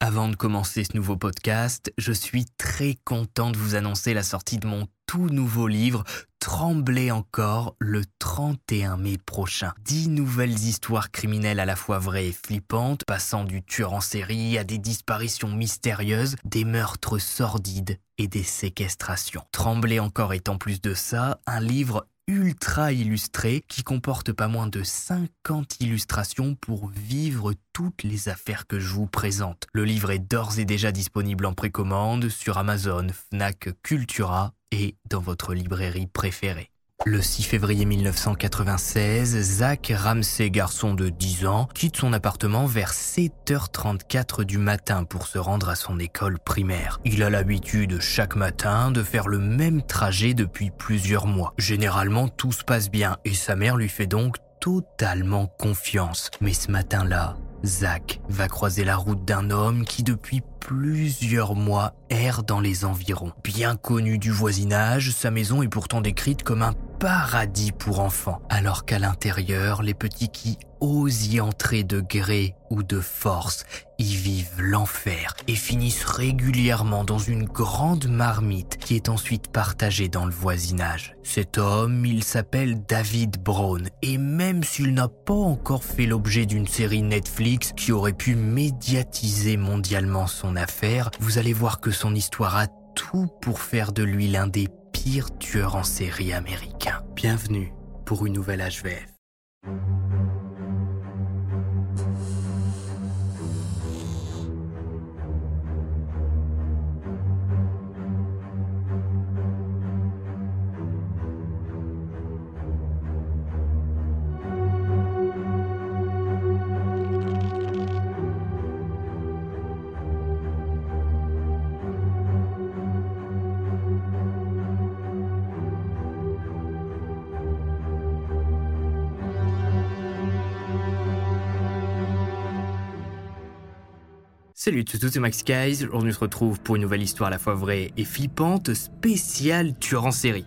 Avant de commencer ce nouveau podcast, je suis très content de vous annoncer la sortie de mon tout nouveau livre, Tremblez encore, le 31 mai prochain. Dix nouvelles histoires criminelles à la fois vraies et flippantes, passant du tueur en série à des disparitions mystérieuses, des meurtres sordides et des séquestrations. Tremblez encore est en plus de ça un livre ultra illustré qui comporte pas moins de 50 illustrations pour vivre toutes les affaires que je vous présente. Le livre est d'ores et déjà disponible en précommande sur Amazon, Fnac, Cultura et dans votre librairie préférée. Le 6 février 1996, Zach Ramsey, garçon de 10 ans, quitte son appartement vers 7h34 du matin pour se rendre à son école primaire. Il a l'habitude chaque matin de faire le même trajet depuis plusieurs mois. Généralement, tout se passe bien et sa mère lui fait donc totalement confiance. Mais ce matin-là, Zach va croiser la route d'un homme qui depuis plusieurs mois erre dans les environs. Bien connu du voisinage, sa maison est pourtant décrite comme un paradis pour enfants, alors qu'à l'intérieur, les petits qui osent y entrer de gré ou de force y vivent l'enfer et finissent régulièrement dans une grande marmite qui est ensuite partagée dans le voisinage. Cet homme, il s'appelle David Brown et même s'il n'a pas encore fait l'objet d'une série Netflix qui aurait pu médiatiser mondialement son affaire, vous allez voir que son histoire a tout pour faire de lui l'un des pires tueurs en série américains. Bienvenue pour une nouvelle HVF. Salut tout c'est Max Guys. Aujourd'hui, on se retrouve pour une nouvelle histoire à la fois vraie et flippante, spéciale tueur en série.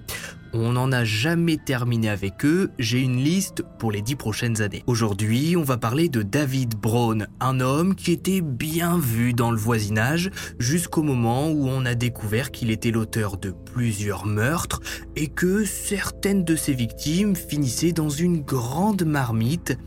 On n'en a jamais terminé avec eux, j'ai une liste pour les dix prochaines années. Aujourd'hui, on va parler de David Brown, un homme qui était bien vu dans le voisinage jusqu'au moment où on a découvert qu'il était l'auteur de plusieurs meurtres et que certaines de ses victimes finissaient dans une grande marmite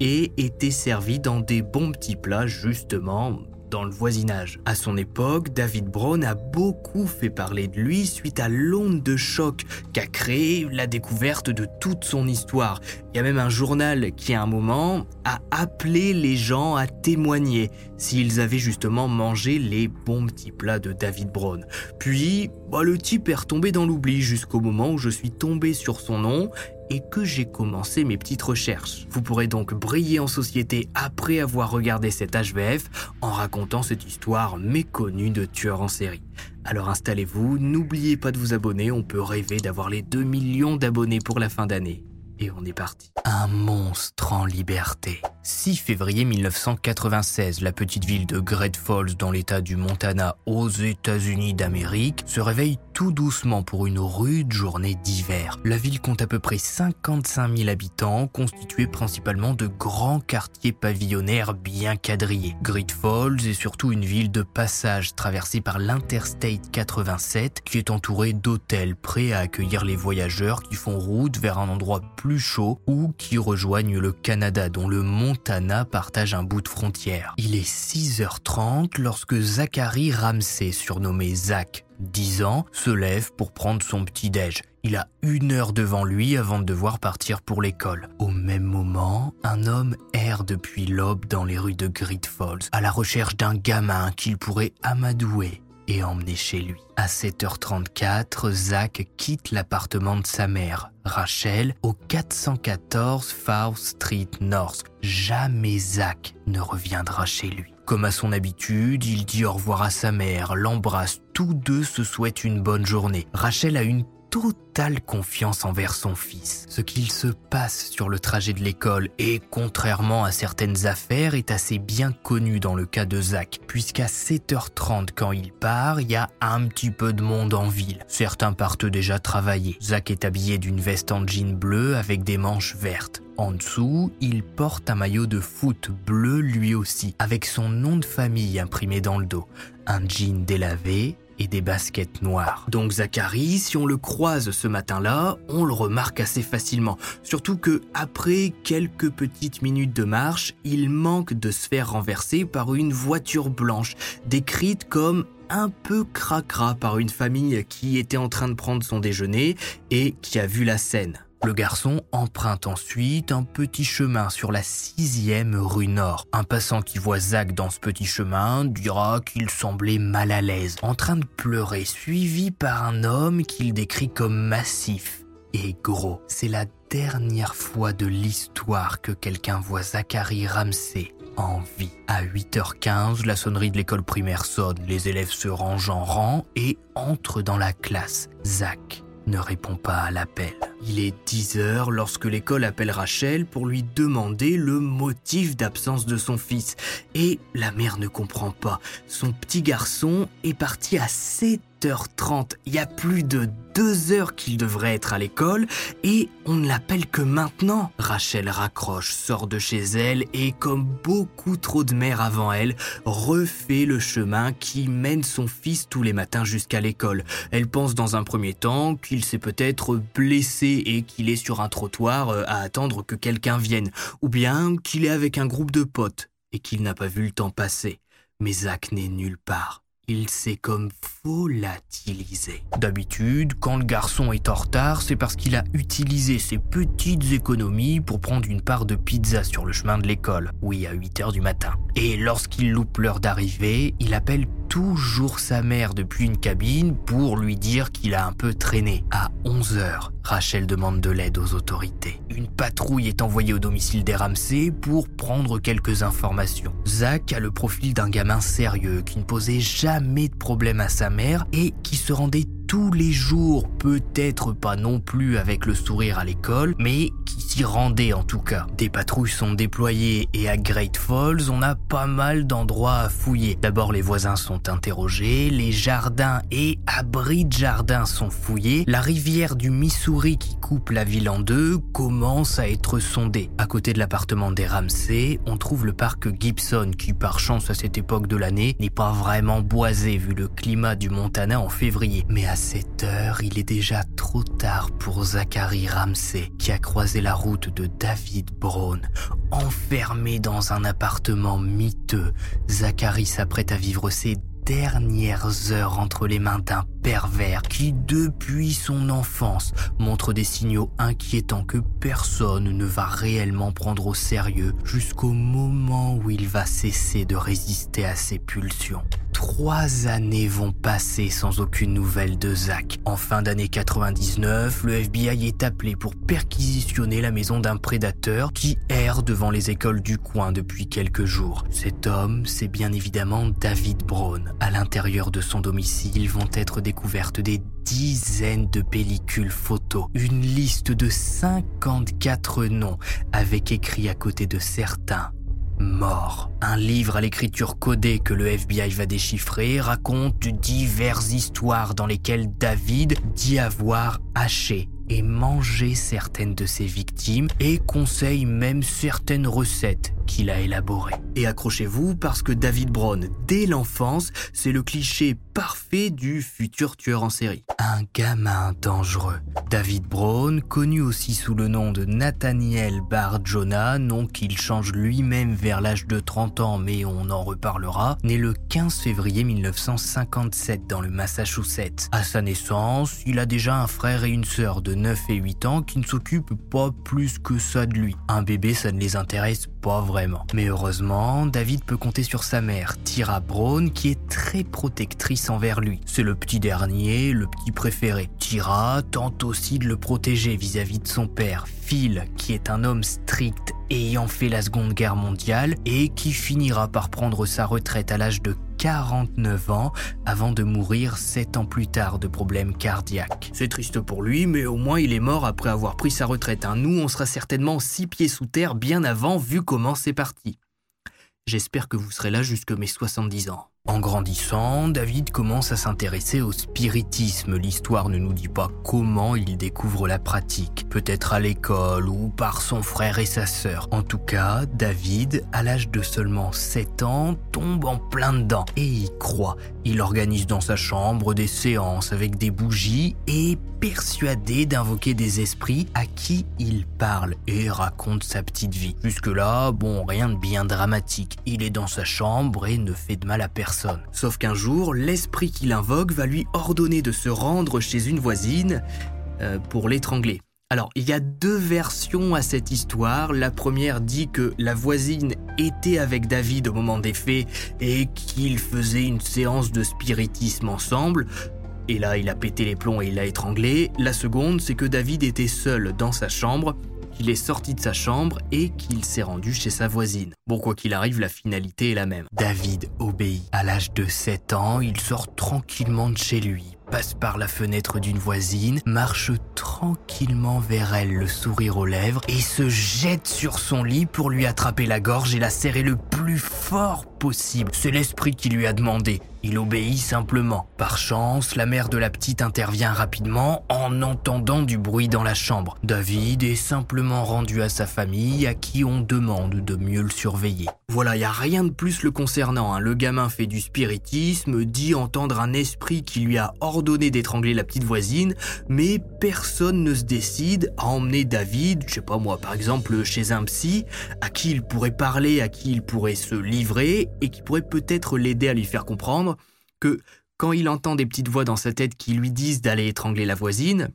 et étaient servies dans des bons petits plats justement dans le voisinage. À son époque, David Brown a beaucoup fait parler de lui suite à l'onde de choc qu'a créé la découverte de toute son histoire. Il y a même un journal qui, à un moment, a appelé les gens à témoigner s'ils avaient justement mangé les bons petits plats de David Brown. Puis, bah, le type est retombé dans l'oubli jusqu'au moment où je suis tombé sur son nom et que j'ai commencé mes petites recherches. Vous pourrez donc briller en société après avoir regardé cet HVF en racontant cette histoire méconnue de tueur en série. Alors installez-vous, n'oubliez pas de vous abonner, on peut rêver d'avoir les 2 millions d'abonnés pour la fin d'année. Et on est parti. Un monstre en liberté. 6 février 1996, la petite ville de Great Falls dans l'état du Montana aux États-Unis d'Amérique se réveille tout doucement pour une rude journée d'hiver. La ville compte à peu près 55 000 habitants, constitués principalement de grands quartiers pavillonnaires bien quadrillés. Great Falls est surtout une ville de passage traversée par l'Interstate 87 qui est entourée d'hôtels prêts à accueillir les voyageurs qui font route vers un endroit plus chaud ou qui rejoignent le Canada dont le Montana partage un bout de frontière. Il est 6h30 lorsque Zachary Ramsey, surnommé Zach, 10 ans, se lève pour prendre son petit-déj. Il a une heure devant lui avant de devoir partir pour l'école. Au même moment, un homme erre depuis l'aube dans les rues de Great Falls, à la recherche d'un gamin qu'il pourrait amadouer et emmener chez lui. À 7h34, Zach quitte l'appartement de sa mère, Rachel, au 414 Far Street North. Jamais Zach ne reviendra chez lui. Comme à son habitude, il dit au revoir à sa mère, l'embrasse, tous deux se souhaitent une bonne journée. Rachel a une totale confiance envers son fils. Ce qu'il se passe sur le trajet de l'école et, contrairement à certaines affaires, est assez bien connu dans le cas de Zach, puisqu'à 7h30 quand il part, il y a un petit peu de monde en ville. Certains partent déjà travailler. Zach est habillé d'une veste en jean bleu avec des manches vertes. En dessous, il porte un maillot de foot bleu lui aussi, avec son nom de famille imprimé dans le dos. Un jean délavé, et des baskets noires. Donc Zachary, si on le croise ce matin-là, on le remarque assez facilement. Surtout que après quelques petites minutes de marche, il manque de se faire renverser par une voiture blanche, décrite comme un peu cracra par une famille qui était en train de prendre son déjeuner et qui a vu la scène. Le garçon emprunte ensuite un petit chemin sur la sixième rue Nord. Un passant qui voit Zach dans ce petit chemin dira qu'il semblait mal à l'aise, en train de pleurer, suivi par un homme qu'il décrit comme massif et gros. C'est la dernière fois de l'histoire que quelqu'un voit Zachary Ramsey en vie. À 8h15, la sonnerie de l'école primaire sonne, les élèves se rangent en rang et entrent dans la classe. Zach ne répond pas à l'appel. Il est 10 heures lorsque l'école appelle Rachel pour lui demander le motif d'absence de son fils. Et la mère ne comprend pas. Son petit garçon est parti à 7 7h30. Il y a plus de deux heures qu'il devrait être à l'école et on ne l'appelle que maintenant. Rachel raccroche, sort de chez elle et comme beaucoup trop de mères avant elle, refait le chemin qui mène son fils tous les matins jusqu'à l'école. Elle pense dans un premier temps qu'il s'est peut-être blessé et qu'il est sur un trottoir euh, à attendre que quelqu'un vienne, ou bien qu'il est avec un groupe de potes et qu'il n'a pas vu le temps passer. Mais Zach n'est nulle part il s'est comme volatilisé. D'habitude, quand le garçon est en retard, c'est parce qu'il a utilisé ses petites économies pour prendre une part de pizza sur le chemin de l'école, oui, à 8 heures du matin. Et lorsqu'il loupe l'heure d'arrivée, il appelle toujours sa mère depuis une cabine pour lui dire qu'il a un peu traîné. À 11 heures, Rachel demande de l'aide aux autorités. Une patrouille est envoyée au domicile des Ramsey pour prendre quelques informations. Zach a le profil d'un gamin sérieux qui ne posait jamais de problème à sa mère et qui se rendait tous les jours, peut-être pas non plus avec le sourire à l'école, mais qui s'y rendait en tout cas. Des patrouilles sont déployées et à Great Falls, on a pas mal d'endroits à fouiller. D'abord, les voisins sont interrogés, les jardins et abris de jardins sont fouillés, la rivière du Missouri qui coupe la ville en deux commence à être sondée. À côté de l'appartement des Ramsey, on trouve le parc Gibson qui, par chance à cette époque de l'année, n'est pas vraiment boisé vu le climat du Montana en février. Mais à cette heure, il est déjà trop tard pour Zachary Ramsey qui a croisé la route de David Brown. Enfermé dans un appartement miteux, Zachary s'apprête à vivre ses dernières heures entre les mains d'un pervers qui, depuis son enfance, montre des signaux inquiétants que personne ne va réellement prendre au sérieux jusqu'au moment où il va cesser de résister à ses pulsions. Trois années vont passer sans aucune nouvelle de Zach. En fin d'année 99, le FBI est appelé pour perquisitionner la maison d'un prédateur qui erre devant les écoles du coin depuis quelques jours. Cet homme, c'est bien évidemment David Brown. À l'intérieur de son domicile vont être découvertes des dizaines de pellicules photos, une liste de 54 noms avec écrit à côté de certains Mort. Un livre à l'écriture codée que le FBI va déchiffrer raconte diverses histoires dans lesquelles David dit avoir haché et mangé certaines de ses victimes et conseille même certaines recettes qu'il a élaborées. Et accrochez-vous parce que David Brown, dès l'enfance, c'est le cliché parfait du futur tueur en série. Un gamin dangereux. David Brown, connu aussi sous le nom de Nathaniel Bar Jonah, nom qu'il change lui-même vers l'âge de 30 ans, mais on en reparlera, né le 15 février 1957 dans le Massachusetts. À sa naissance, il a déjà un frère et une sœur de 9 et 8 ans qui ne s'occupent pas plus que ça de lui. Un bébé, ça ne les intéresse Mais heureusement, David peut compter sur sa mère, Tyra Brown, qui est très protectrice envers lui. C'est le petit dernier, le petit préféré. Tyra tente aussi de le protéger vis-à-vis de son père, Phil, qui est un homme strict ayant fait la Seconde Guerre mondiale et qui finira par prendre sa retraite à l'âge de 49 ans avant de mourir 7 ans plus tard de problèmes cardiaques. C'est triste pour lui, mais au moins il est mort après avoir pris sa retraite. Hein. Nous, on sera certainement six pieds sous terre bien avant vu comment c'est parti. J'espère que vous serez là jusque mes 70 ans. En grandissant, David commence à s'intéresser au spiritisme. L'histoire ne nous dit pas comment il découvre la pratique. Peut-être à l'école ou par son frère et sa sœur. En tout cas, David, à l'âge de seulement 7 ans, tombe en plein dedans et y croit. Il organise dans sa chambre des séances avec des bougies et est persuadé d'invoquer des esprits à qui il parle et raconte sa petite vie. Jusque-là, bon, rien de bien dramatique. Il est dans sa chambre et ne fait de mal à personne. Sauf qu'un jour, l'esprit qu'il invoque va lui ordonner de se rendre chez une voisine euh, pour l'étrangler. Alors, il y a deux versions à cette histoire. La première dit que la voisine était avec David au moment des faits et qu'ils faisaient une séance de spiritisme ensemble. Et là, il a pété les plombs et il l'a étranglé. La seconde, c'est que David était seul dans sa chambre qu'il est sorti de sa chambre et qu'il s'est rendu chez sa voisine. Bon, quoi qu'il arrive, la finalité est la même. David obéit. À l'âge de 7 ans, il sort tranquillement de chez lui, passe par la fenêtre d'une voisine, marche tranquillement vers elle, le sourire aux lèvres, et se jette sur son lit pour lui attraper la gorge et la serrer le plus fort possible. C'est l'esprit qui lui a demandé. Il obéit simplement. Par chance, la mère de la petite intervient rapidement en entendant du bruit dans la chambre. David est simplement rendu à sa famille à qui on demande de mieux le surveiller. Voilà, il y a rien de plus le concernant. Hein. Le gamin fait du spiritisme, dit entendre un esprit qui lui a ordonné d'étrangler la petite voisine, mais personne ne se décide à emmener David, je sais pas moi, par exemple chez un psy, à qui il pourrait parler, à qui il pourrait se livrer et qui pourrait peut-être l'aider à lui faire comprendre que quand il entend des petites voix dans sa tête qui lui disent d'aller étrangler la voisine,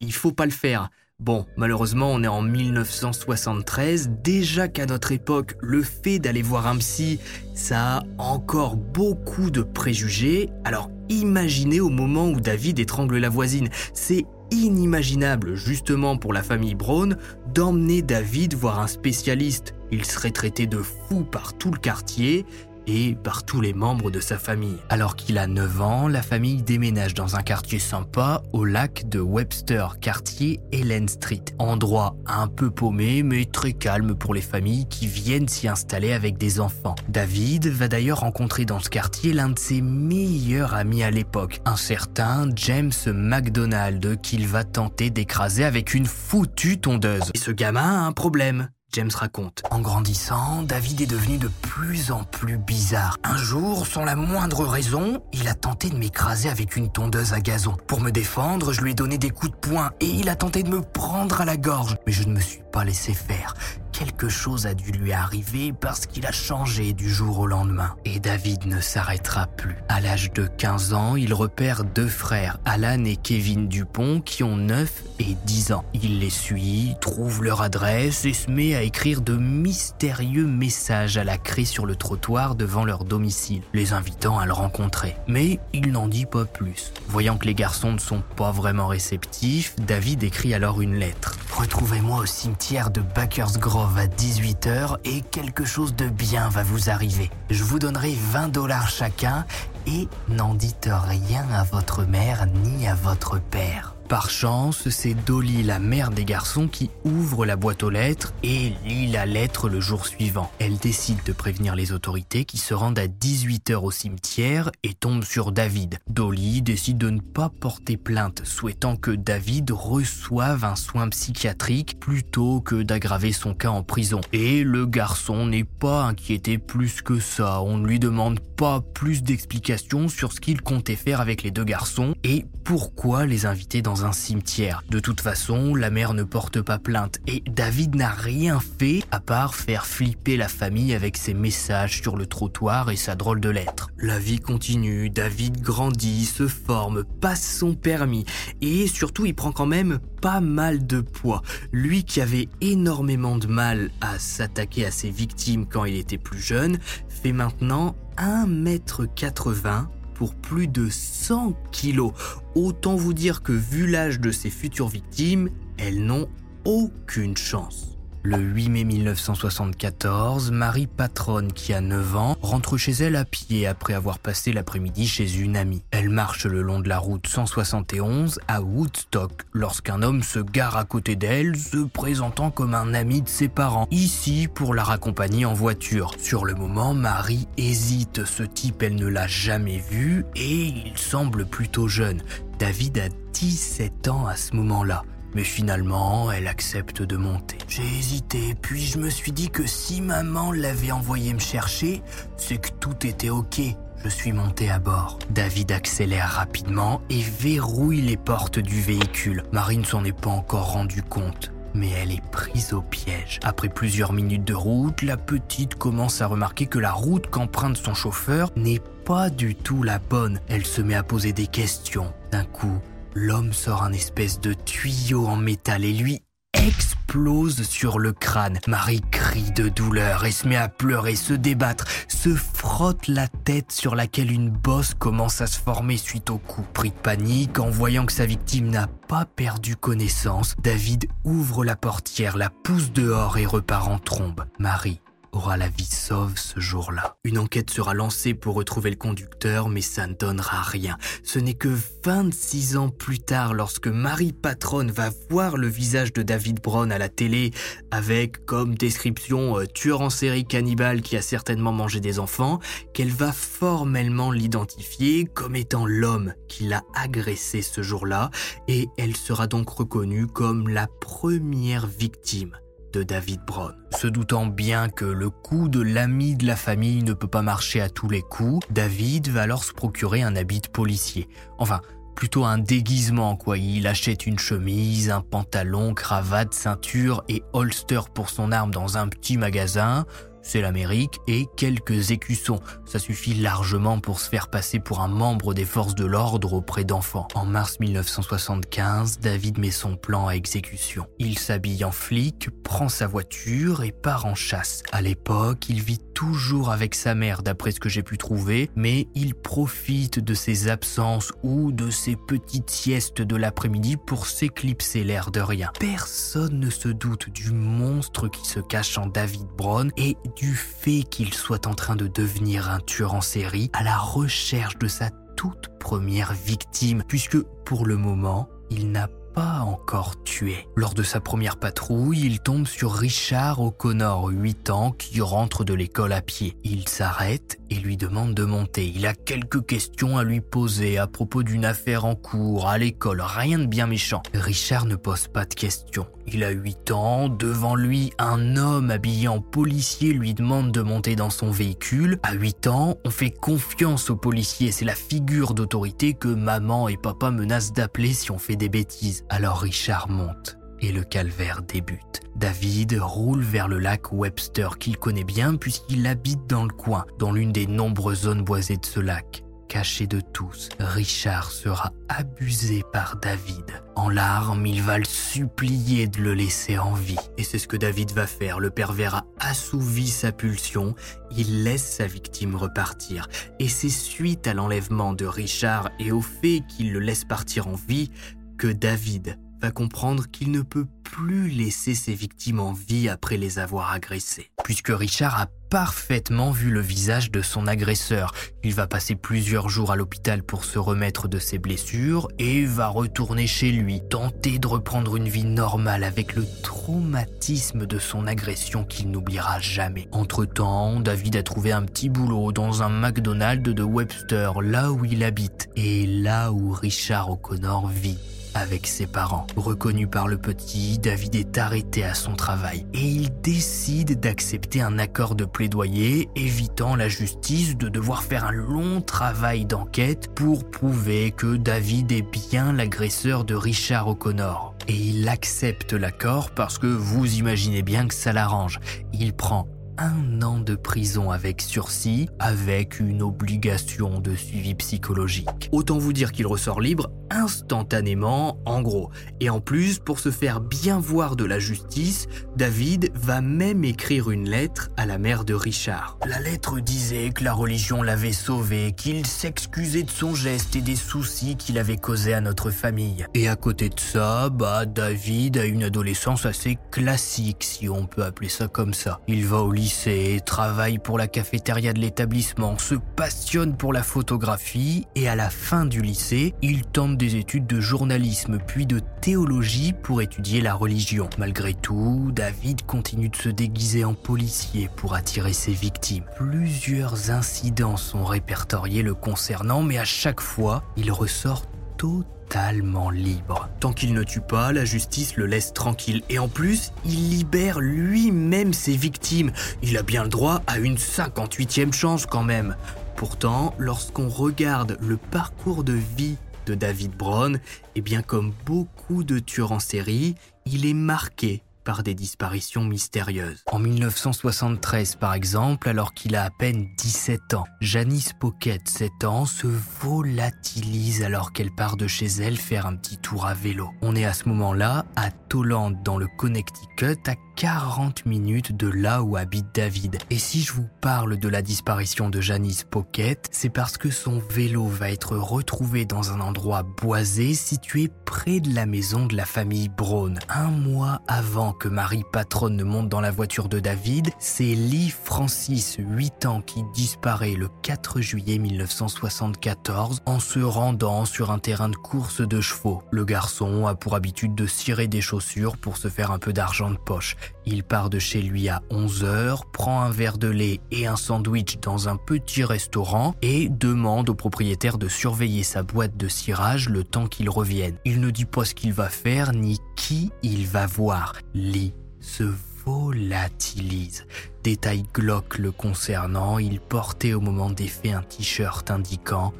il faut pas le faire. Bon, malheureusement, on est en 1973. Déjà qu'à notre époque, le fait d'aller voir un psy, ça a encore beaucoup de préjugés. Alors imaginez au moment où David étrangle la voisine. C'est inimaginable, justement pour la famille Brown, d'emmener David voir un spécialiste. Il serait traité de fou par tout le quartier et par tous les membres de sa famille. Alors qu'il a 9 ans, la famille déménage dans un quartier sympa au lac de Webster, quartier Ellen Street. Endroit un peu paumé mais très calme pour les familles qui viennent s'y installer avec des enfants. David va d'ailleurs rencontrer dans ce quartier l'un de ses meilleurs amis à l'époque, un certain James McDonald qu'il va tenter d'écraser avec une foutue tondeuse. Et ce gamin a un problème. James raconte. En grandissant, David est devenu de plus en plus bizarre. Un jour, sans la moindre raison, il a tenté de m'écraser avec une tondeuse à gazon. Pour me défendre, je lui ai donné des coups de poing et il a tenté de me prendre à la gorge. Mais je ne me suis pas laissé faire quelque chose a dû lui arriver parce qu'il a changé du jour au lendemain. Et David ne s'arrêtera plus. À l'âge de 15 ans, il repère deux frères, Alan et Kevin Dupont, qui ont 9 et 10 ans. Il les suit, trouve leur adresse et se met à écrire de mystérieux messages à la craie sur le trottoir devant leur domicile, les invitant à le rencontrer. Mais il n'en dit pas plus. Voyant que les garçons ne sont pas vraiment réceptifs, David écrit alors une lettre. Retrouvez-moi au cimetière de Backers Grove à 18h et quelque chose de bien va vous arriver. Je vous donnerai 20 dollars chacun et n'en dites rien à votre mère ni à votre père. Par chance, c'est Dolly, la mère des garçons, qui ouvre la boîte aux lettres et lit la lettre le jour suivant. Elle décide de prévenir les autorités qui se rendent à 18h au cimetière et tombe sur David. Dolly décide de ne pas porter plainte, souhaitant que David reçoive un soin psychiatrique plutôt que d'aggraver son cas en prison. Et le garçon n'est pas inquiété plus que ça. On ne lui demande pas plus d'explications sur ce qu'il comptait faire avec les deux garçons et pourquoi les inviter dans cimetière. De toute façon, la mère ne porte pas plainte et David n'a rien fait à part faire flipper la famille avec ses messages sur le trottoir et sa drôle de lettre. La vie continue, David grandit, se forme, passe son permis et surtout il prend quand même pas mal de poids. Lui qui avait énormément de mal à s'attaquer à ses victimes quand il était plus jeune, fait maintenant 1m80 pour plus de 100 kilos. Autant vous dire que vu l'âge de ses futures victimes, elles n'ont aucune chance. Le 8 mai 1974, Marie Patronne, qui a 9 ans, rentre chez elle à pied après avoir passé l'après-midi chez une amie. Elle marche le long de la route 171 à Woodstock lorsqu'un homme se gare à côté d'elle, se présentant comme un ami de ses parents, ici pour la raccompagner en voiture. Sur le moment, Marie hésite, ce type elle ne l'a jamais vu et il semble plutôt jeune. David a 17 ans à ce moment-là. Mais finalement, elle accepte de monter. J'ai hésité, puis je me suis dit que si maman l'avait envoyé me chercher, c'est que tout était ok. Je suis monté à bord. David accélère rapidement et verrouille les portes du véhicule. Marine s'en est pas encore rendu compte mais elle est prise au piège. Après plusieurs minutes de route, la petite commence à remarquer que la route qu'emprunte son chauffeur n'est pas du tout la bonne. Elle se met à poser des questions. D'un coup, l'homme sort un espèce de tuyau en métal et lui explose sur le crâne. Marie crie de douleur et se met à pleurer, se débattre, se frotte la tête sur laquelle une bosse commence à se former suite au coup. Pris de panique, en voyant que sa victime n'a pas perdu connaissance, David ouvre la portière, la pousse dehors et repart en trombe. Marie aura la vie sauve ce jour-là. Une enquête sera lancée pour retrouver le conducteur, mais ça ne donnera rien. Ce n'est que 26 ans plus tard, lorsque Marie Patronne va voir le visage de David Brown à la télé, avec comme description euh, tueur en série cannibale qui a certainement mangé des enfants, qu'elle va formellement l'identifier comme étant l'homme qui l'a agressé ce jour-là, et elle sera donc reconnue comme la première victime de David Brown. Se doutant bien que le coup de l'ami de la famille ne peut pas marcher à tous les coups, David va alors se procurer un habit de policier. Enfin, plutôt un déguisement quoi. Il achète une chemise, un pantalon, cravate, ceinture et holster pour son arme dans un petit magasin c'est l'Amérique, et quelques écussons. Ça suffit largement pour se faire passer pour un membre des forces de l'ordre auprès d'enfants. En mars 1975, David met son plan à exécution. Il s'habille en flic, prend sa voiture et part en chasse. À l'époque, il vit toujours avec sa mère d'après ce que j'ai pu trouver, mais il profite de ses absences ou de ses petites siestes de l'après-midi pour s'éclipser l'air de rien. Personne ne se doute du monstre qui se cache en David Brown et du fait qu'il soit en train de devenir un tueur en série à la recherche de sa toute première victime, puisque pour le moment, il n'a encore tué. Lors de sa première patrouille, il tombe sur Richard O'Connor, 8 ans, qui rentre de l'école à pied. Il s'arrête et lui demande de monter. Il a quelques questions à lui poser à propos d'une affaire en cours, à l'école, rien de bien méchant. Richard ne pose pas de questions. Il a 8 ans, devant lui, un homme habillé en policier lui demande de monter dans son véhicule. À 8 ans, on fait confiance aux policiers, c'est la figure d'autorité que maman et papa menacent d'appeler si on fait des bêtises. Alors Richard monte et le calvaire débute. David roule vers le lac Webster qu'il connaît bien puisqu'il habite dans le coin, dans l'une des nombreuses zones boisées de ce lac. Caché de tous, Richard sera abusé par David. En larmes, il va le supplier de le laisser en vie. Et c'est ce que David va faire. Le pervers a assouvi sa pulsion, il laisse sa victime repartir. Et c'est suite à l'enlèvement de Richard et au fait qu'il le laisse partir en vie que David va comprendre qu'il ne peut plus laisser ses victimes en vie après les avoir agressées. Puisque Richard a parfaitement vu le visage de son agresseur, il va passer plusieurs jours à l'hôpital pour se remettre de ses blessures et va retourner chez lui, tenter de reprendre une vie normale avec le traumatisme de son agression qu'il n'oubliera jamais. Entre-temps, David a trouvé un petit boulot dans un McDonald's de Webster, là où il habite et là où Richard O'Connor vit. Avec ses parents. Reconnu par le petit, David est arrêté à son travail et il décide d'accepter un accord de plaidoyer, évitant la justice de devoir faire un long travail d'enquête pour prouver que David est bien l'agresseur de Richard O'Connor. Et il accepte l'accord parce que vous imaginez bien que ça l'arrange. Il prend un an de prison avec sursis, avec une obligation de suivi psychologique. Autant vous dire qu'il ressort libre instantanément, en gros. Et en plus, pour se faire bien voir de la justice, David va même écrire une lettre à la mère de Richard. La lettre disait que la religion l'avait sauvé, qu'il s'excusait de son geste et des soucis qu'il avait causés à notre famille. Et à côté de ça, bah, David a une adolescence assez classique, si on peut appeler ça comme ça. Il va au lycée, travaille pour la cafétéria de l'établissement, se passionne pour la photographie et à la fin du lycée, il tente des études de journalisme puis de théologie pour étudier la religion. Malgré tout, David continue de se déguiser en policier pour attirer ses victimes. Plusieurs incidents sont répertoriés le concernant, mais à chaque fois, il ressort totalement libre. Tant qu'il ne tue pas, la justice le laisse tranquille. Et en plus, il libère lui-même ses victimes. Il a bien le droit à une 58e chance quand même. Pourtant, lorsqu'on regarde le parcours de vie David Brown, et eh bien comme beaucoup de tueurs en série, il est marqué des disparitions mystérieuses. En 1973 par exemple, alors qu'il a à peine 17 ans, Janice Pocket, 7 ans, se volatilise alors qu'elle part de chez elle faire un petit tour à vélo. On est à ce moment-là à Toland dans le Connecticut à 40 minutes de là où habite David. Et si je vous parle de la disparition de Janice Pocket, c'est parce que son vélo va être retrouvé dans un endroit boisé situé près de la maison de la famille Brown. Un mois avant que Marie Patronne ne monte dans la voiture de David, c'est Lee Francis, 8 ans, qui disparaît le 4 juillet 1974 en se rendant sur un terrain de course de chevaux. Le garçon a pour habitude de cirer des chaussures pour se faire un peu d'argent de poche. Il part de chez lui à 11h, prend un verre de lait et un sandwich dans un petit restaurant et demande au propriétaire de surveiller sa boîte de cirage le temps qu'il revienne. Il ne dit pas ce qu'il va faire ni qui il va voir. Lee se volatilise. Détail glauque le concernant, il portait au moment des faits un t-shirt indiquant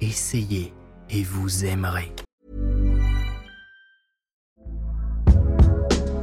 Essayez et vous aimerez.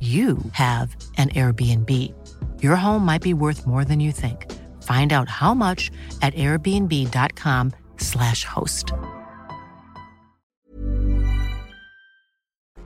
you have an Airbnb. Your home might be worth more than you think. Find out how much at airbnb.com/slash host.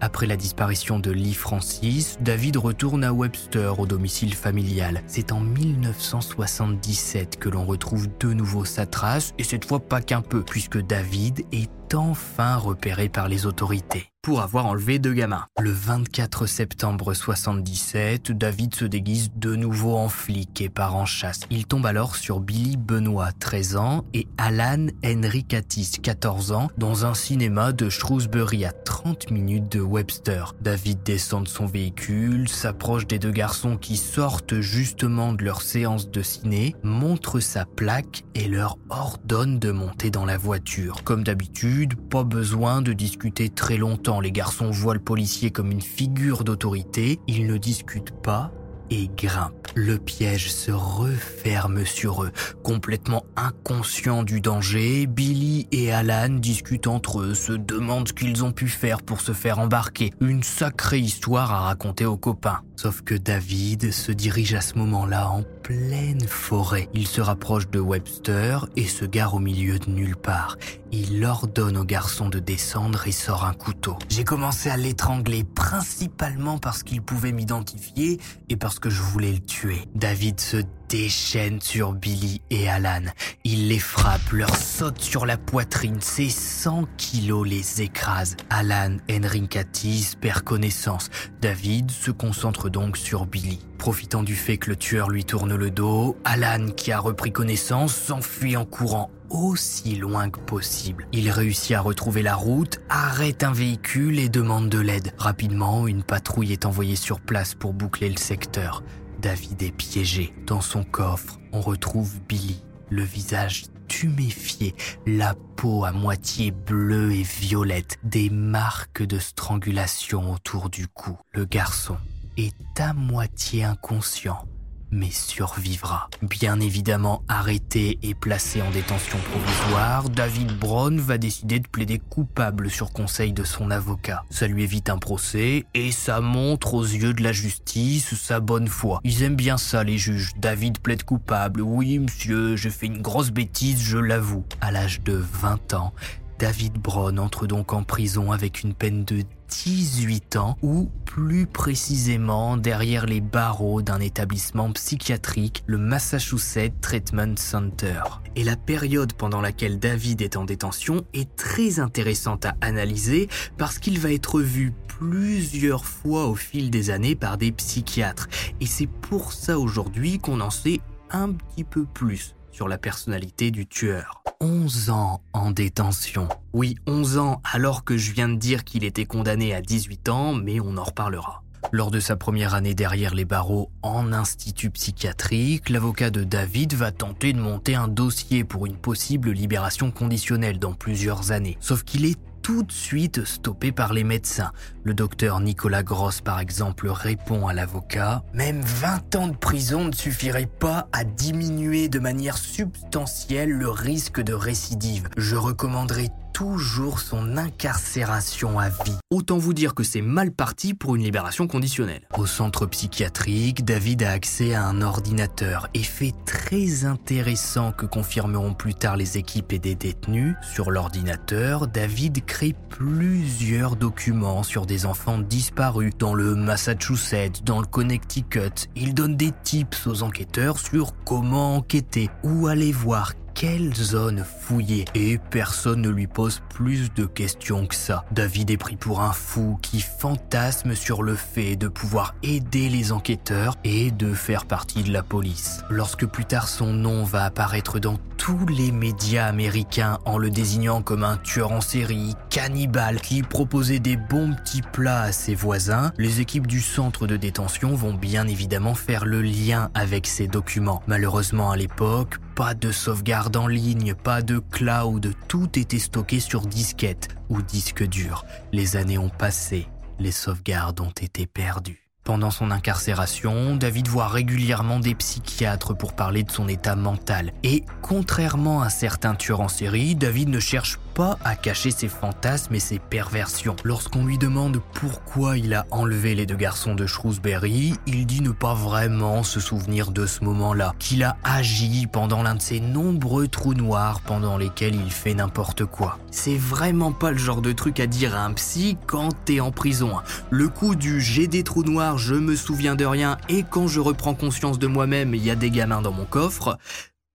Après la disparition de Lee Francis, David retourne à Webster au domicile familial. C'est en 1977 que l'on retrouve de nouveau sa trace, et cette fois pas qu'un peu, puisque David est enfin repéré par les autorités pour avoir enlevé deux gamins. Le 24 septembre 77, David se déguise de nouveau en flic et part en chasse. Il tombe alors sur Billy Benoît, 13 ans, et Alan Henricatis, 14 ans, dans un cinéma de Shrewsbury à 30 minutes de Webster. David descend de son véhicule, s'approche des deux garçons qui sortent justement de leur séance de ciné, montre sa plaque et leur ordonne de monter dans la voiture. Comme d'habitude, pas besoin de discuter très longtemps. Les garçons voient le policier comme une figure d'autorité, ils ne discutent pas et grimpent. Le piège se referme sur eux. Complètement inconscients du danger, Billy et Alan discutent entre eux, se demandent ce qu'ils ont pu faire pour se faire embarquer. Une sacrée histoire à raconter aux copains. Sauf que David se dirige à ce moment-là en pleine forêt. Il se rapproche de Webster et se gare au milieu de nulle part. Il ordonne au garçon de descendre et sort un couteau. J'ai commencé à l'étrangler principalement parce qu'il pouvait m'identifier et parce lorsque je voulais le tuer. David se déchaîne sur Billy et Alan. Il les frappe, leur saute sur la poitrine. Ses 100 kilos les écrasent. Alan Henricatis perd connaissance. David se concentre donc sur Billy. Profitant du fait que le tueur lui tourne le dos, Alan, qui a repris connaissance, s'enfuit en courant aussi loin que possible. Il réussit à retrouver la route, arrête un véhicule et demande de l'aide. Rapidement, une patrouille est envoyée sur place pour boucler le secteur. David est piégé. Dans son coffre, on retrouve Billy, le visage tuméfié, la peau à moitié bleue et violette, des marques de strangulation autour du cou. Le garçon est à moitié inconscient mais survivra. Bien évidemment arrêté et placé en détention provisoire, David Brown va décider de plaider coupable sur conseil de son avocat. Ça lui évite un procès et ça montre aux yeux de la justice sa bonne foi. Ils aiment bien ça les juges. David plaide coupable. Oui monsieur, j'ai fait une grosse bêtise, je l'avoue. À l'âge de 20 ans, David Brown entre donc en prison avec une peine de 18 ans ou plus précisément derrière les barreaux d'un établissement psychiatrique, le Massachusetts Treatment Center. Et la période pendant laquelle David est en détention est très intéressante à analyser parce qu'il va être vu plusieurs fois au fil des années par des psychiatres. Et c'est pour ça aujourd'hui qu'on en sait un petit peu plus sur la personnalité du tueur. 11 ans en détention. Oui, 11 ans alors que je viens de dire qu'il était condamné à 18 ans, mais on en reparlera. Lors de sa première année derrière les barreaux en institut psychiatrique, l'avocat de David va tenter de monter un dossier pour une possible libération conditionnelle dans plusieurs années. Sauf qu'il est tout de suite stoppé par les médecins. Le docteur Nicolas Gross, par exemple, répond à l'avocat Même 20 ans de prison ne suffirait pas à diminuer de manière substantielle le risque de récidive. Je recommanderais toujours son incarcération à vie. Autant vous dire que c'est mal parti pour une libération conditionnelle. Au centre psychiatrique, David a accès à un ordinateur et très intéressant que confirmeront plus tard les équipes et des détenus. Sur l'ordinateur, David crée plusieurs documents sur des enfants disparus dans le Massachusetts, dans le Connecticut. Il donne des tips aux enquêteurs sur comment enquêter, où aller voir, quelle zone fouiller Et personne ne lui pose plus de questions que ça. David est pris pour un fou qui fantasme sur le fait de pouvoir aider les enquêteurs et de faire partie de la police. Lorsque plus tard son nom va apparaître dans tous les médias américains en le désignant comme un tueur en série, cannibale, qui proposait des bons petits plats à ses voisins, les équipes du centre de détention vont bien évidemment faire le lien avec ces documents. Malheureusement à l'époque, pas de sauvegarde en ligne, pas de cloud, tout était stocké sur disquette ou disque dur. Les années ont passé, les sauvegardes ont été perdues. Pendant son incarcération, David voit régulièrement des psychiatres pour parler de son état mental. Et contrairement à certains tueurs en série, David ne cherche à cacher ses fantasmes et ses perversions. Lorsqu'on lui demande pourquoi il a enlevé les deux garçons de Shrewsbury, il dit ne pas vraiment se souvenir de ce moment-là, qu'il a agi pendant l'un de ses nombreux trous noirs pendant lesquels il fait n'importe quoi. C'est vraiment pas le genre de truc à dire à un psy quand t'es en prison. Le coup du j'ai des trous noirs je me souviens de rien et quand je reprends conscience de moi-même, il y a des gamins dans mon coffre,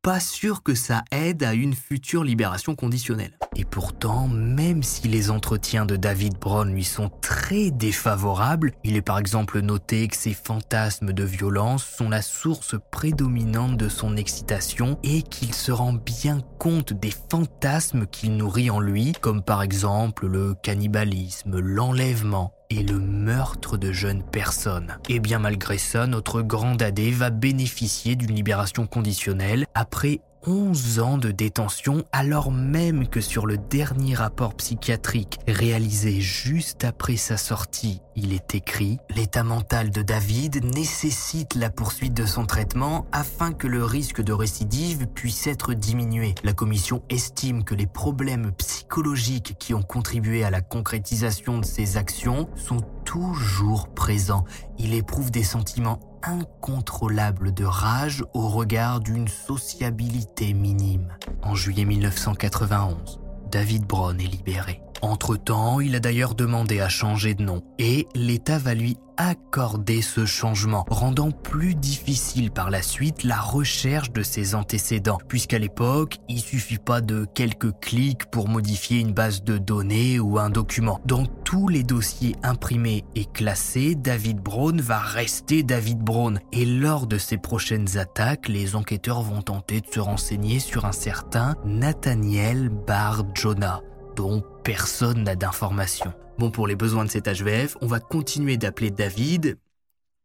pas sûr que ça aide à une future libération conditionnelle. Et pourtant, même si les entretiens de David Brown lui sont très défavorables, il est par exemple noté que ses fantasmes de violence sont la source prédominante de son excitation et qu'il se rend bien compte des fantasmes qu'il nourrit en lui, comme par exemple le cannibalisme, l'enlèvement, et le meurtre de jeunes personnes. Et bien malgré ça, notre grand dadé va bénéficier d'une libération conditionnelle après 11 ans de détention alors même que sur le dernier rapport psychiatrique réalisé juste après sa sortie, il est écrit ⁇ L'état mental de David nécessite la poursuite de son traitement afin que le risque de récidive puisse être diminué. La commission estime que les problèmes psychologiques qui ont contribué à la concrétisation de ses actions sont toujours présents. Il éprouve des sentiments incontrôlable de rage au regard d'une sociabilité minime. En juillet 1991, David Brown est libéré. Entre-temps, il a d'ailleurs demandé à changer de nom et l'État va lui accorder ce changement, rendant plus difficile par la suite la recherche de ses antécédents, puisqu'à l'époque, il suffit pas de quelques clics pour modifier une base de données ou un document. Dans tous les dossiers imprimés et classés, David Brown va rester David Brown. Et lors de ses prochaines attaques, les enquêteurs vont tenter de se renseigner sur un certain Nathaniel Bar Jonah dont personne n'a d'informations. Bon, pour les besoins de cet HVF, on va continuer d'appeler David...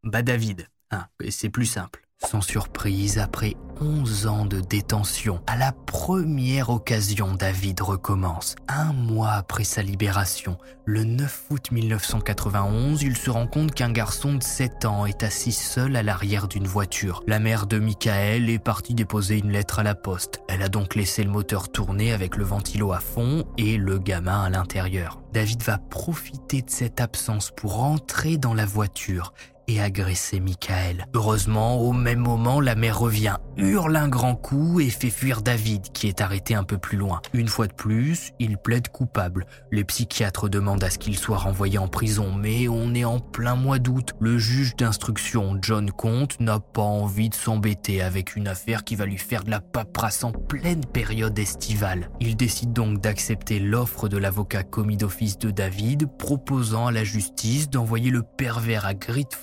Bah David, hein, c'est plus simple. Sans surprise, après 11 ans de détention, à la première occasion, David recommence. Un mois après sa libération, le 9 août 1991, il se rend compte qu'un garçon de 7 ans est assis seul à l'arrière d'une voiture. La mère de Michael est partie déposer une lettre à la poste. Elle a donc laissé le moteur tourner avec le ventilo à fond et le gamin à l'intérieur. David va profiter de cette absence pour entrer dans la voiture et agresser Michael. Heureusement, au même moment, la mère revient, hurle un grand coup et fait fuir David, qui est arrêté un peu plus loin. Une fois de plus, il plaide coupable. Les psychiatres demandent à ce qu'il soit renvoyé en prison, mais on est en plein mois d'août. Le juge d'instruction, John Comte, n'a pas envie de s'embêter avec une affaire qui va lui faire de la paperasse en pleine période estivale. Il décide donc d'accepter l'offre de l'avocat commis d'office de David, proposant à la justice d'envoyer le pervers à Great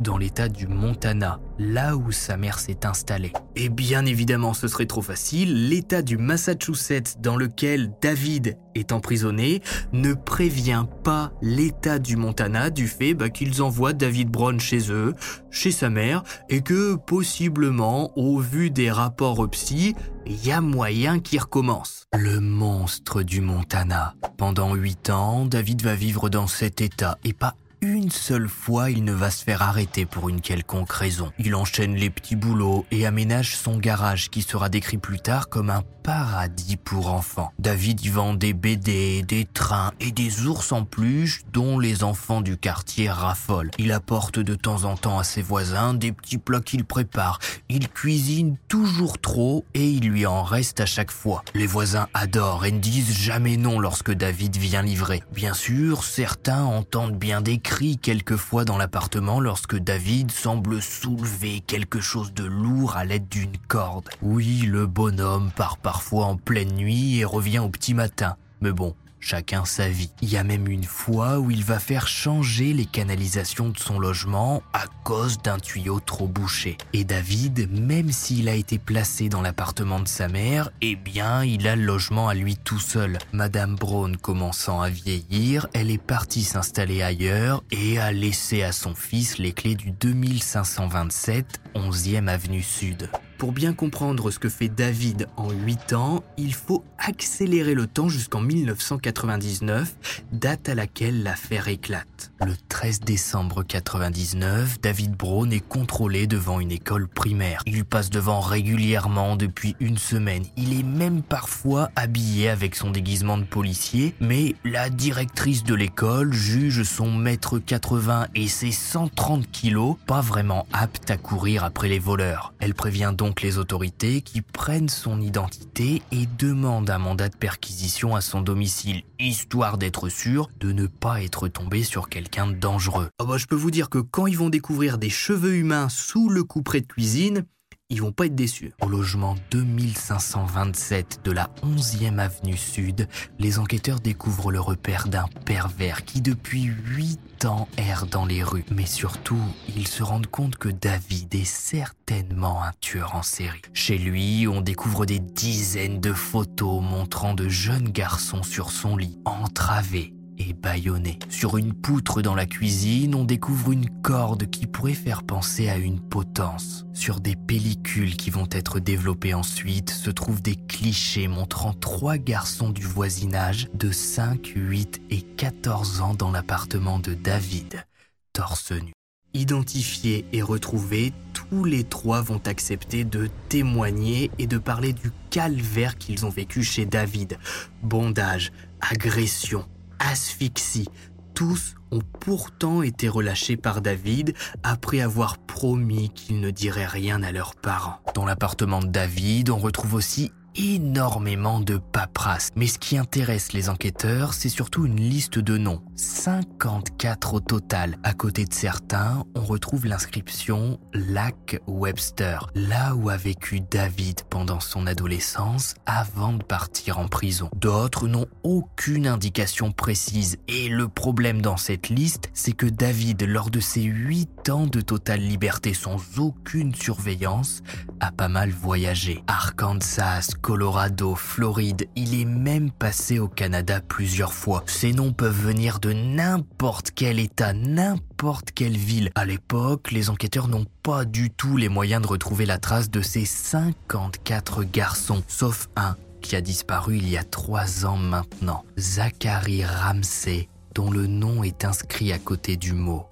Dans l'état du Montana, là où sa mère s'est installée. Et bien évidemment, ce serait trop facile, l'état du Massachusetts dans lequel David est emprisonné ne prévient pas l'état du Montana du fait bah, qu'ils envoient David Brown chez eux, chez sa mère, et que possiblement, au vu des rapports psy, il y a moyen qu'il recommence. Le monstre du Montana. Pendant huit ans, David va vivre dans cet état et pas une seule fois il ne va se faire arrêter pour une quelconque raison. Il enchaîne les petits boulots et aménage son garage qui sera décrit plus tard comme un paradis pour enfants. David y vend des BD, des trains et des ours en peluche dont les enfants du quartier raffolent. Il apporte de temps en temps à ses voisins des petits plats qu'il prépare. Il cuisine toujours trop et il lui en reste à chaque fois. Les voisins adorent et ne disent jamais non lorsque David vient livrer. Bien sûr, certains entendent bien des crie quelquefois dans l'appartement lorsque David semble soulever quelque chose de lourd à l'aide d'une corde. Oui, le bonhomme part parfois en pleine nuit et revient au petit matin. Mais bon, chacun sa vie. Il y a même une fois où il va faire changer les canalisations de son logement à cause d'un tuyau trop bouché. Et David, même s'il a été placé dans l'appartement de sa mère, eh bien, il a le logement à lui tout seul. Madame Brown commençant à vieillir, elle est partie s'installer ailleurs et a laissé à son fils les clés du 2527 11e avenue Sud. Pour bien comprendre ce que fait David en 8 ans, il faut accélérer le temps jusqu'en 1999, date à laquelle l'affaire éclate. Le 13 décembre 99, David Brown est contrôlé devant une école primaire. Il passe devant régulièrement depuis une semaine. Il est même parfois habillé avec son déguisement de policier, mais la directrice de l'école juge son mètre 80 et ses 130 kilos pas vraiment apte à courir après les voleurs. Elle prévient donc les autorités qui prennent son identité et demandent un mandat de perquisition à son domicile, histoire d'être sûr de ne pas être tombé sur quelqu'un de dangereux. Oh bah, je peux vous dire que quand ils vont découvrir des cheveux humains sous le couperet de cuisine, ils vont pas être déçus. Au logement 2527 de la 11e avenue Sud, les enquêteurs découvrent le repère d'un pervers qui depuis 8 ans erre dans les rues. Mais surtout, ils se rendent compte que David est certainement un tueur en série. Chez lui, on découvre des dizaines de photos montrant de jeunes garçons sur son lit, entravés, et. Sur une poutre dans la cuisine, on découvre une corde qui pourrait faire penser à une potence. Sur des pellicules qui vont être développées ensuite se trouvent des clichés montrant trois garçons du voisinage de 5, 8 et 14 ans dans l'appartement de David, torse nu. Identifiés et retrouvés, tous les trois vont accepter de témoigner et de parler du calvaire qu'ils ont vécu chez David. Bondage, agression, asphyxie. Tous ont pourtant été relâchés par David après avoir promis qu'ils ne diraient rien à leurs parents. Dans l'appartement de David, on retrouve aussi énormément de paperasse. Mais ce qui intéresse les enquêteurs, c'est surtout une liste de noms. 54 au total. À côté de certains, on retrouve l'inscription Lac Webster, là où a vécu David pendant son adolescence avant de partir en prison. D'autres n'ont aucune indication précise et le problème dans cette liste, c'est que David, lors de ses 8 ans de totale liberté sans aucune surveillance, a pas mal voyagé. Arkansas, Colorado, Floride, il est même passé au Canada plusieurs fois. Ces noms peuvent venir de n'importe quel état, n'importe quelle ville. À l'époque, les enquêteurs n'ont pas du tout les moyens de retrouver la trace de ces 54 garçons, sauf un qui a disparu il y a trois ans maintenant, Zachary Ramsey, dont le nom est inscrit à côté du mot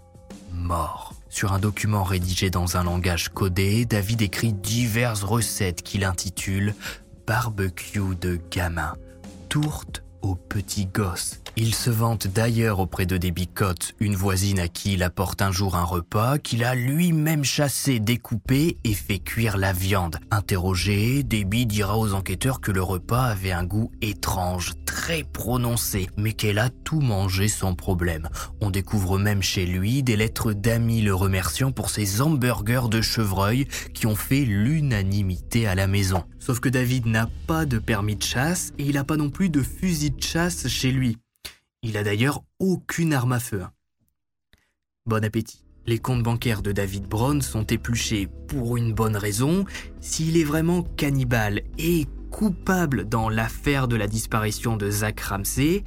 mort. Sur un document rédigé dans un langage codé, David écrit diverses recettes qu'il intitule Barbecue de gamin, tourte aux petits gosses. Il se vante d'ailleurs auprès de des bicottes, une voisine à qui il apporte un jour un repas qu'il a lui-même chassé, découpé et fait cuire la viande. Interrogé, Debbie dira aux enquêteurs que le repas avait un goût étrange, très prononcé, mais qu'elle a tout mangé sans problème. On découvre même chez lui des lettres d'amis le remerciant pour ses hamburgers de chevreuil qui ont fait l'unanimité à la maison. Sauf que David n'a pas de permis de chasse et il n'a pas non plus de fusil de chasse chez lui. Il a d'ailleurs aucune arme à feu. Bon appétit. Les comptes bancaires de David Brown sont épluchés pour une bonne raison. S'il est vraiment cannibale et coupable dans l'affaire de la disparition de Zach Ramsey,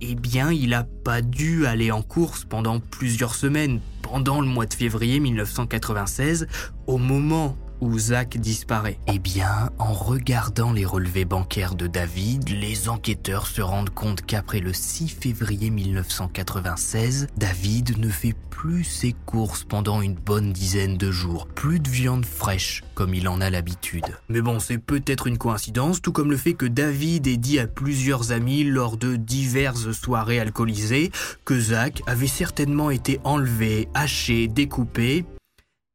eh bien, il n'a pas dû aller en course pendant plusieurs semaines, pendant le mois de février 1996, au moment où Zach disparaît Eh bien, en regardant les relevés bancaires de David, les enquêteurs se rendent compte qu'après le 6 février 1996, David ne fait plus ses courses pendant une bonne dizaine de jours. Plus de viande fraîche, comme il en a l'habitude. Mais bon, c'est peut-être une coïncidence, tout comme le fait que David ait dit à plusieurs amis lors de diverses soirées alcoolisées que Zach avait certainement été enlevé, haché, découpé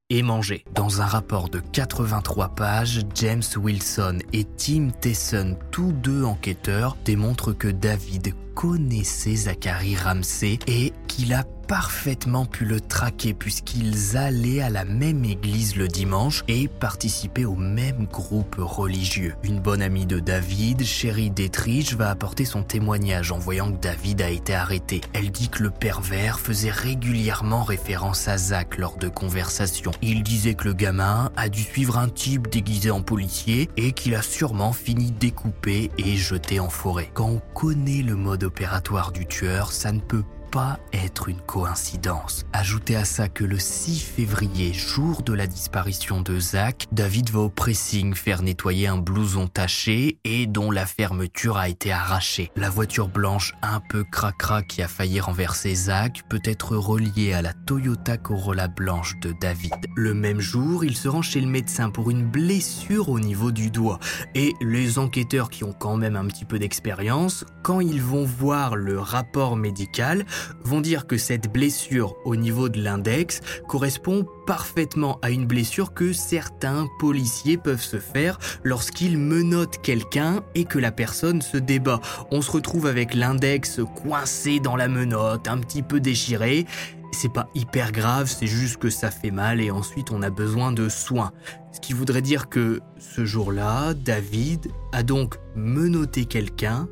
et manger. Dans un rapport de 83 pages, James Wilson et Tim Tesson, tous deux enquêteurs, démontrent que David connaissait Zachary Ramsey et qu'il a parfaitement pu le traquer puisqu'ils allaient à la même église le dimanche et participaient au même groupe religieux. Une bonne amie de David, Sherry Detrich, va apporter son témoignage en voyant que David a été arrêté. Elle dit que le pervers faisait régulièrement référence à Zach lors de conversations. Il disait que le gamin a dû suivre un type déguisé en policier et qu'il a sûrement fini découpé et jeté en forêt. Quand on connaît le mode opératoire du tueur, ça ne peut pas être une coïncidence. Ajoutez à ça que le 6 février, jour de la disparition de Zach, David va au pressing faire nettoyer un blouson taché et dont la fermeture a été arrachée. La voiture blanche un peu cracra qui a failli renverser Zach peut être reliée à la Toyota Corolla blanche de David. Le même jour, il se rend chez le médecin pour une blessure au niveau du doigt. Et les enquêteurs qui ont quand même un petit peu d'expérience, quand ils vont voir le rapport médical, vont dire que cette blessure au niveau de l'index correspond parfaitement à une blessure que certains policiers peuvent se faire lorsqu'ils menottent quelqu'un et que la personne se débat. On se retrouve avec l'index coincé dans la menotte, un petit peu déchiré. C'est pas hyper grave, c'est juste que ça fait mal et ensuite on a besoin de soins. Ce qui voudrait dire que ce jour-là, David a donc menotté quelqu'un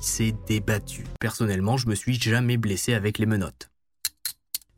s'est débattu. Personnellement, je me suis jamais blessé avec les menottes.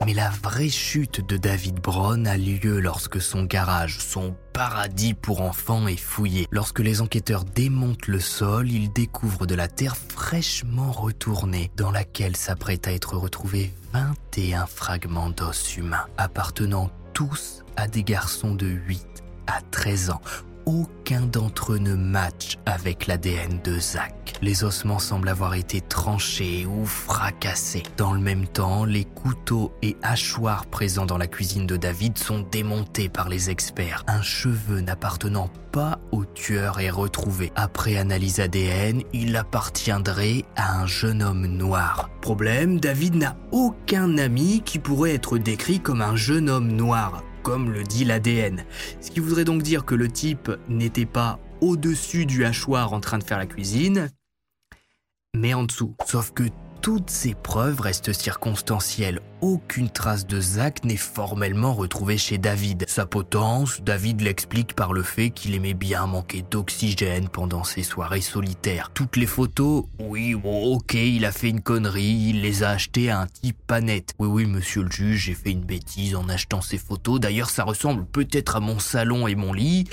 Mais la vraie chute de David Brown a lieu lorsque son garage, son paradis pour enfants est fouillé. Lorsque les enquêteurs démontent le sol, ils découvrent de la terre fraîchement retournée dans laquelle s'apprêtent à être retrouvés 21 fragments d'os humains appartenant tous à des garçons de 8 à 13 ans aucun d'entre eux ne match avec l'ADN de Zach. Les ossements semblent avoir été tranchés ou fracassés. Dans le même temps, les couteaux et hachoirs présents dans la cuisine de David sont démontés par les experts. Un cheveu n'appartenant pas au tueur est retrouvé. Après analyse ADN, il appartiendrait à un jeune homme noir. Problème, David n'a aucun ami qui pourrait être décrit comme un jeune homme noir. Comme le dit l'ADN. Ce qui voudrait donc dire que le type n'était pas au-dessus du hachoir en train de faire la cuisine, mais en dessous. Sauf que toutes ces preuves restent circonstancielles. Aucune trace de Zach n'est formellement retrouvée chez David. Sa potence, David l'explique par le fait qu'il aimait bien manquer d'oxygène pendant ses soirées solitaires. Toutes les photos, oui, bon, ok, il a fait une connerie, il les a achetées à un type pas net. Oui, oui, monsieur le juge, j'ai fait une bêtise en achetant ces photos. D'ailleurs, ça ressemble peut-être à mon salon et mon lit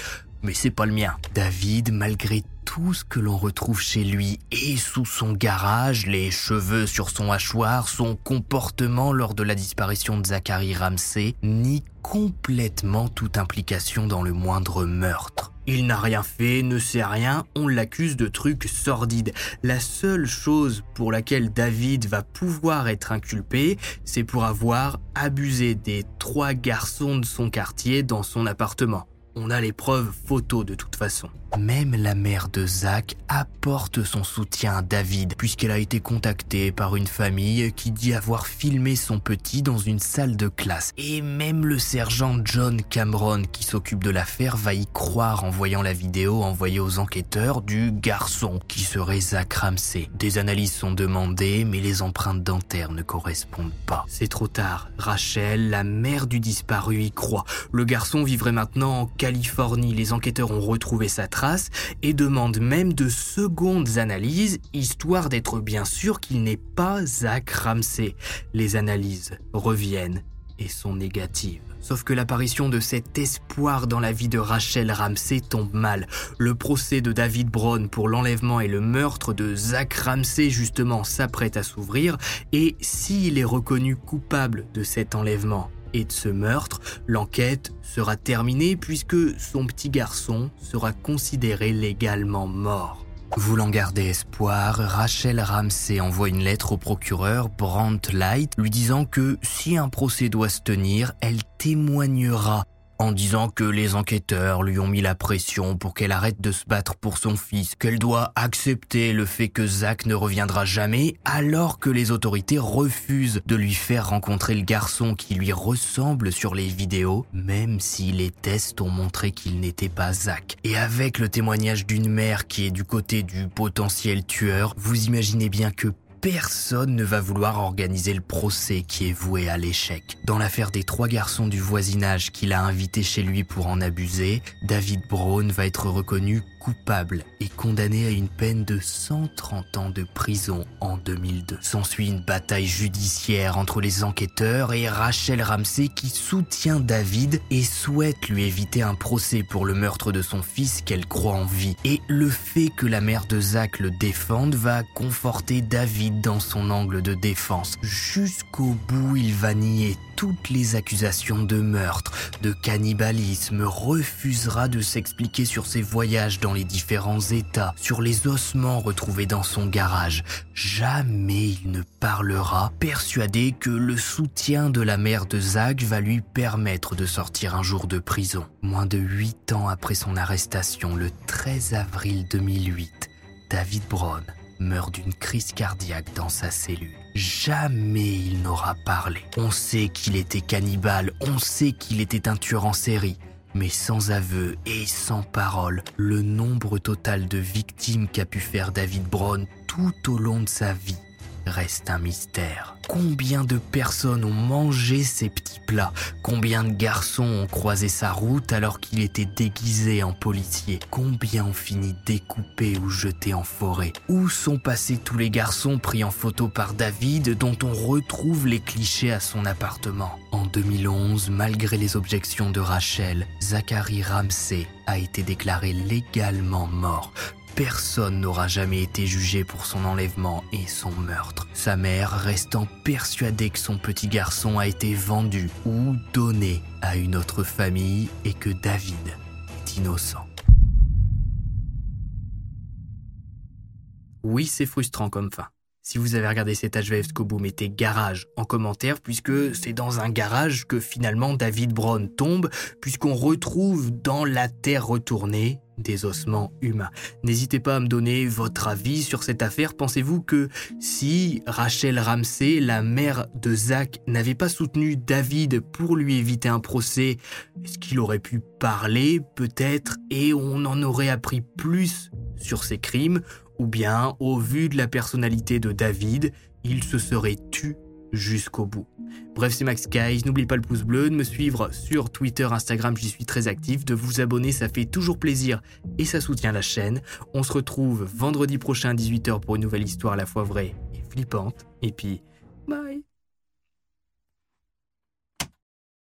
mais c'est pas le mien. David, malgré tout ce que l'on retrouve chez lui et sous son garage, les cheveux sur son hachoir, son comportement lors de la disparition de Zachary Ramsey, nie complètement toute implication dans le moindre meurtre. Il n'a rien fait, ne sait rien, on l'accuse de trucs sordides. La seule chose pour laquelle David va pouvoir être inculpé, c'est pour avoir abusé des trois garçons de son quartier dans son appartement. On a les preuves photos de toute façon. Même la mère de Zach apporte son soutien à David puisqu'elle a été contactée par une famille qui dit avoir filmé son petit dans une salle de classe. Et même le sergent John Cameron qui s'occupe de l'affaire va y croire en voyant la vidéo envoyée aux enquêteurs du garçon qui serait Zach Ramsey. Des analyses sont demandées mais les empreintes dentaires ne correspondent pas. C'est trop tard. Rachel, la mère du disparu, y croit. Le garçon vivrait maintenant en Californie. Les enquêteurs ont retrouvé sa trace et demande même de secondes analyses, histoire d'être bien sûr qu'il n'est pas Zach Ramsey. Les analyses reviennent et sont négatives. Sauf que l'apparition de cet espoir dans la vie de Rachel Ramsey tombe mal. Le procès de David Brown pour l'enlèvement et le meurtre de Zach Ramsey justement s'apprête à s'ouvrir et s'il est reconnu coupable de cet enlèvement et de ce meurtre, l'enquête sera terminée puisque son petit garçon sera considéré légalement mort. Voulant garder espoir, Rachel Ramsey envoie une lettre au procureur Brandt Light lui disant que si un procès doit se tenir, elle témoignera en disant que les enquêteurs lui ont mis la pression pour qu'elle arrête de se battre pour son fils, qu'elle doit accepter le fait que Zach ne reviendra jamais, alors que les autorités refusent de lui faire rencontrer le garçon qui lui ressemble sur les vidéos, même si les tests ont montré qu'il n'était pas Zach. Et avec le témoignage d'une mère qui est du côté du potentiel tueur, vous imaginez bien que personne ne va vouloir organiser le procès qui est voué à l'échec. Dans l'affaire des trois garçons du voisinage qu'il a invités chez lui pour en abuser, David Brown va être reconnu coupable et condamné à une peine de 130 ans de prison en 2002. S'ensuit une bataille judiciaire entre les enquêteurs et Rachel Ramsey qui soutient David et souhaite lui éviter un procès pour le meurtre de son fils qu'elle croit en vie. Et le fait que la mère de Zach le défende va conforter David dans son angle de défense. Jusqu'au bout, il va nier toutes les accusations de meurtre, de cannibalisme, refusera de s'expliquer sur ses voyages dans les différents états, sur les ossements retrouvés dans son garage. Jamais il ne parlera, persuadé que le soutien de la mère de Zach va lui permettre de sortir un jour de prison. Moins de huit ans après son arrestation, le 13 avril 2008, David Brown meurt d'une crise cardiaque dans sa cellule. Jamais il n'aura parlé. On sait qu'il était cannibale, on sait qu'il était un tueur en série, mais sans aveu et sans parole, le nombre total de victimes qu'a pu faire David Brown tout au long de sa vie reste un mystère. Combien de personnes ont mangé ces petits plats? Combien de garçons ont croisé sa route alors qu'il était déguisé en policier? Combien ont fini découpés ou jetés en forêt? Où sont passés tous les garçons pris en photo par David dont on retrouve les clichés à son appartement? En 2011, malgré les objections de Rachel, Zachary Ramsey a été déclaré légalement mort personne n'aura jamais été jugé pour son enlèvement et son meurtre. Sa mère restant persuadée que son petit garçon a été vendu ou donné à une autre famille et que David est innocent. Oui, c'est frustrant comme fin. Si vous avez regardé cet HVF Scobo, mettez garage en commentaire puisque c'est dans un garage que finalement David Brown tombe puisqu'on retrouve dans la terre retournée des ossements humains. N'hésitez pas à me donner votre avis sur cette affaire. Pensez-vous que si Rachel Ramsey, la mère de Zach, n'avait pas soutenu David pour lui éviter un procès, est-ce qu'il aurait pu parler peut-être et on en aurait appris plus sur ses crimes? Ou bien, au vu de la personnalité de David, il se serait tu jusqu'au bout. Bref, c'est Max Guys, n'oubliez pas le pouce bleu, de me suivre sur Twitter, Instagram, j'y suis très actif, de vous abonner, ça fait toujours plaisir et ça soutient la chaîne. On se retrouve vendredi prochain à 18h pour une nouvelle histoire à la fois vraie et flippante. Et puis, bye